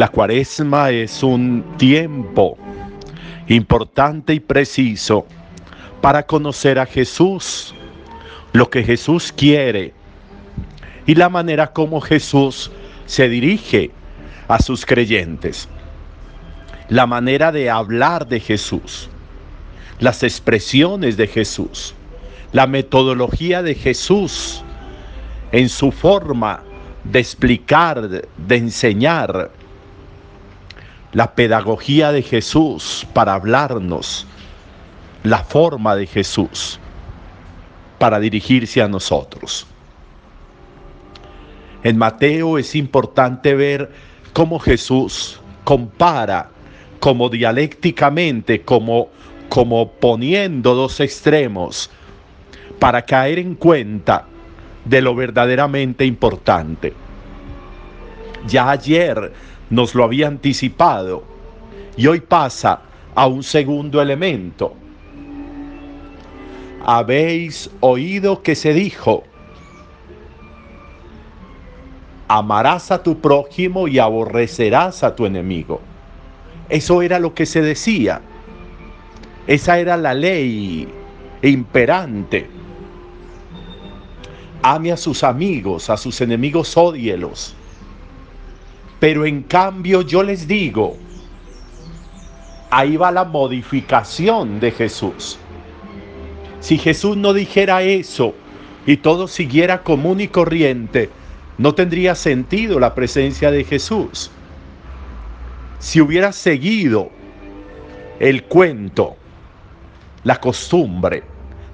La cuaresma es un tiempo importante y preciso para conocer a Jesús, lo que Jesús quiere y la manera como Jesús se dirige a sus creyentes. La manera de hablar de Jesús, las expresiones de Jesús, la metodología de Jesús en su forma de explicar, de enseñar, la pedagogía de Jesús para hablarnos, la forma de Jesús para dirigirse a nosotros. En Mateo es importante ver cómo Jesús compara como dialécticamente, como, como poniendo dos extremos para caer en cuenta de lo verdaderamente importante. Ya ayer nos lo había anticipado y hoy pasa a un segundo elemento. Habéis oído que se dijo, amarás a tu prójimo y aborrecerás a tu enemigo. Eso era lo que se decía. Esa era la ley imperante. Ame a sus amigos, a sus enemigos odielos. Pero en cambio yo les digo, ahí va la modificación de Jesús. Si Jesús no dijera eso y todo siguiera común y corriente, no tendría sentido la presencia de Jesús. Si hubiera seguido el cuento, la costumbre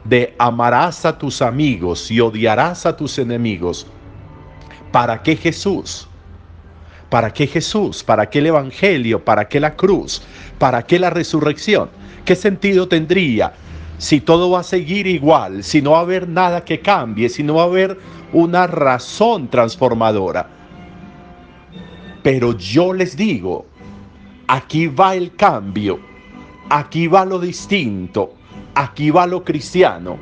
de amarás a tus amigos y odiarás a tus enemigos, ¿para qué Jesús? ¿Para qué Jesús? ¿Para qué el Evangelio? ¿Para qué la cruz? ¿Para qué la resurrección? ¿Qué sentido tendría si todo va a seguir igual, si no va a haber nada que cambie, si no va a haber una razón transformadora? Pero yo les digo, aquí va el cambio, aquí va lo distinto, aquí va lo cristiano.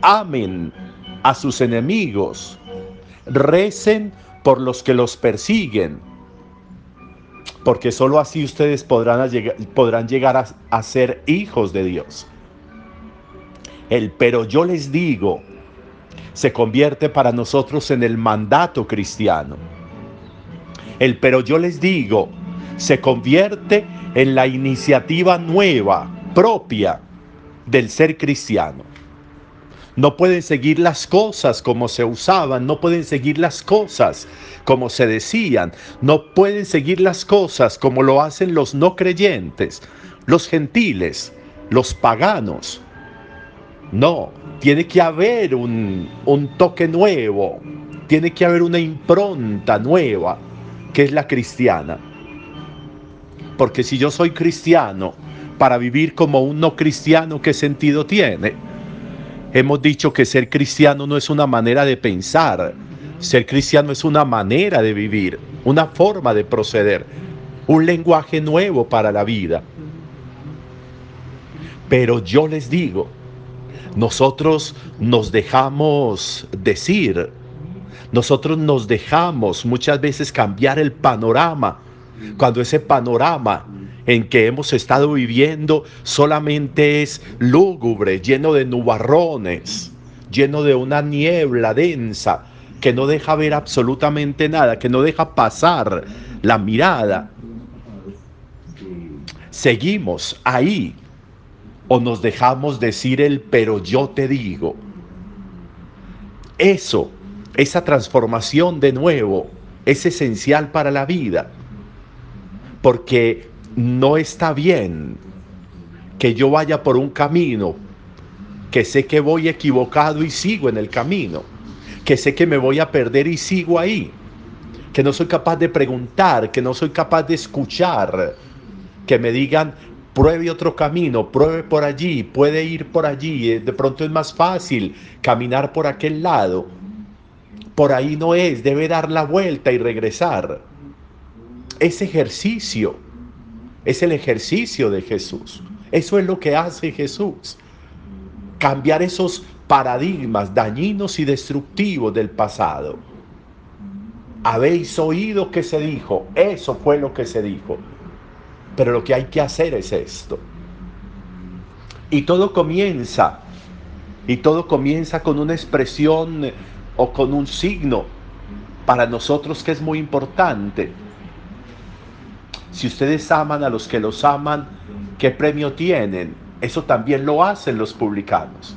Amen a sus enemigos, recen por los que los persiguen, porque sólo así ustedes podrán, llegar, a ser hijos de Dios. El pero yo les digo se convierte para nosotros en el mandato cristiano. El pero yo les digo se convierte en la iniciativa nueva, propia del ser cristiano. No pueden seguir las cosas como se usaban, no pueden seguir las cosas como se decían, no pueden seguir las cosas como lo hacen los no creyentes, los gentiles, los paganos. No, tiene que haber un, un toque nuevo, tiene que haber una impronta nueva, que es la cristiana. Porque si yo soy cristiano, para vivir como un no cristiano, ¿qué sentido tiene? Hemos dicho que ser cristiano no es una manera de pensar, ser cristiano es una manera de vivir, una forma de proceder, un lenguaje nuevo para la vida. Pero yo les digo, nosotros nos dejamos decir, nosotros nos dejamos muchas veces cambiar el panorama, cuando ese panorama en que hemos estado viviendo solamente es lúgubre, lleno de nubarrones, lleno de una niebla densa que no deja ver absolutamente nada, que no deja pasar la mirada. Seguimos ahí o nos dejamos decir el pero yo te digo. Eso, esa transformación de nuevo es esencial para la vida, porque no está bien que yo vaya por un camino que sé que voy equivocado y sigo en el camino, que sé que me voy a perder y sigo ahí, que no soy capaz de preguntar, que no soy capaz de escuchar, que me digan, pruebe otro camino, pruebe por allí, puede ir por allí, eh, de pronto es más fácil caminar por aquel lado. Por ahí no es, debe dar la vuelta y regresar. Ese ejercicio es el ejercicio de Jesús. Eso es lo que hace Jesús. Cambiar esos paradigmas dañinos y destructivos del pasado. habéis oído que se dijo, eso fue lo que se dijo. Pero lo que hay que hacer es esto. Y todo comienza, y todo comienza con una expresión o con un signo para nosotros que es muy importante. Si ustedes aman a los que los aman, ¿qué premio tienen? Eso también lo hacen los publicanos.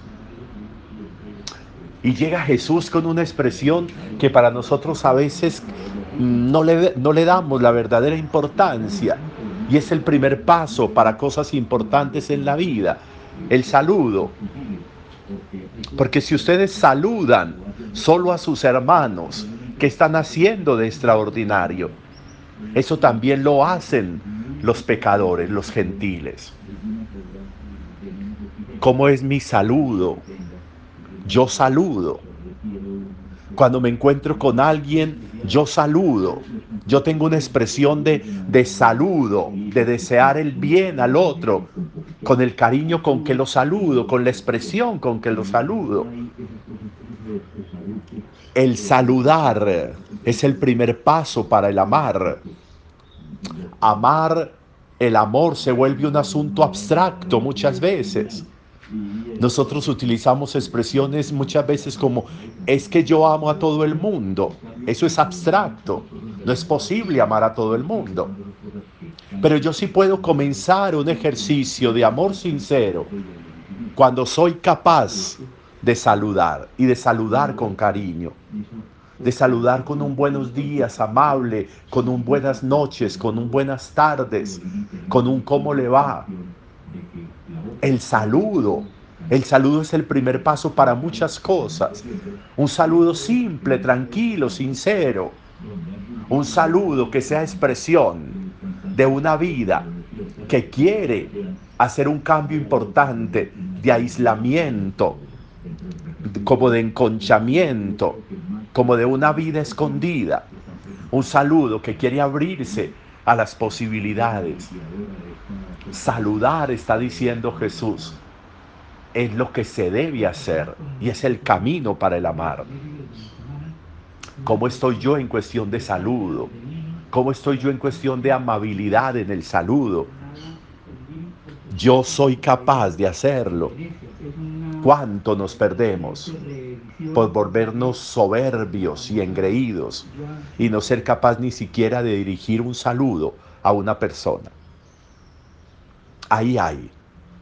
Y llega Jesús con una expresión que para nosotros a veces no le, no le damos la verdadera importancia. Y es el primer paso para cosas importantes en la vida, el saludo. Porque si ustedes saludan solo a sus hermanos, ¿qué están haciendo de extraordinario? Eso también lo hacen los pecadores, los gentiles. ¿Cómo es mi saludo? Yo saludo. Cuando me encuentro con alguien, yo saludo. Yo tengo una expresión de, de, saludo, de desear el bien al otro, con el cariño con que lo saludo, con la expresión con que lo saludo. El saludar es el primer paso para el amar. Amar, el amor se vuelve un asunto abstracto muchas veces. Nosotros utilizamos expresiones muchas veces como es que yo amo a todo el mundo. Eso es abstracto. No es posible amar a todo el mundo. Pero yo sí puedo comenzar un ejercicio de amor sincero cuando soy capaz de saludar y de saludar con cariño. De saludar con un buenos días amable, con un buenas noches, con un buenas tardes, con un cómo le va. El saludo el saludo es el primer paso para muchas cosas. Un saludo simple, tranquilo, sincero. Un saludo que sea expresión de una vida que quiere hacer un cambio importante de aislamiento, como de enconchamiento, como de una vida escondida. Un saludo que quiere abrirse a las posibilidades. Saludar, está diciendo Jesús es lo que se debe hacer y es el camino para el amar. ¿Cómo estoy yo en cuestión de saludo? ¿Cómo estoy yo en cuestión de amabilidad en el saludo? Yo soy capaz de hacerlo. ¿Cuánto nos perdemos por volvernos soberbios y engreídos y no ser capaz ni siquiera de dirigir un saludo a una persona? Ahí hay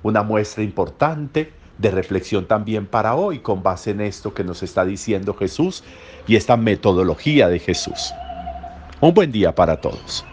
una muestra importante de reflexión también para hoy con base en esto que nos está diciendo Jesús y esta metodología de Jesús. Un buen día para todos.